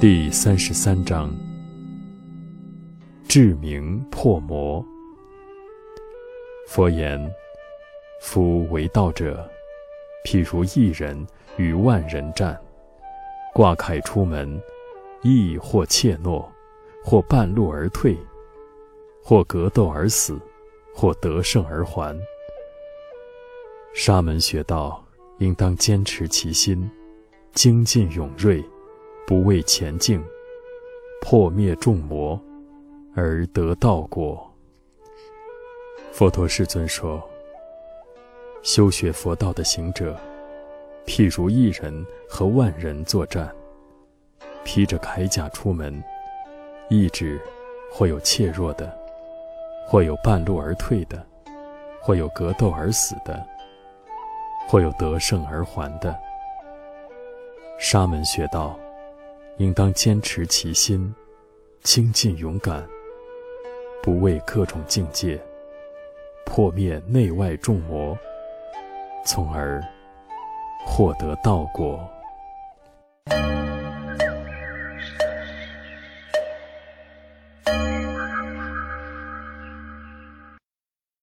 第三十三章：智明破魔。佛言：夫为道者，譬如一人与万人战，挂铠出门，亦或怯懦，或半路而退，或格斗而死，或得胜而还。沙门学道，应当坚持其心，精进勇锐。不畏前进，破灭众魔，而得道果。佛陀世尊说：“修学佛道的行者，譬如一人和万人作战，披着铠甲出门，意志或有怯弱的，或有半路而退的，或有格斗而死的，或有得胜而还的。沙门学道。”应当坚持其心，清近勇敢，不畏各种境界，破灭内外众魔，从而获得道果。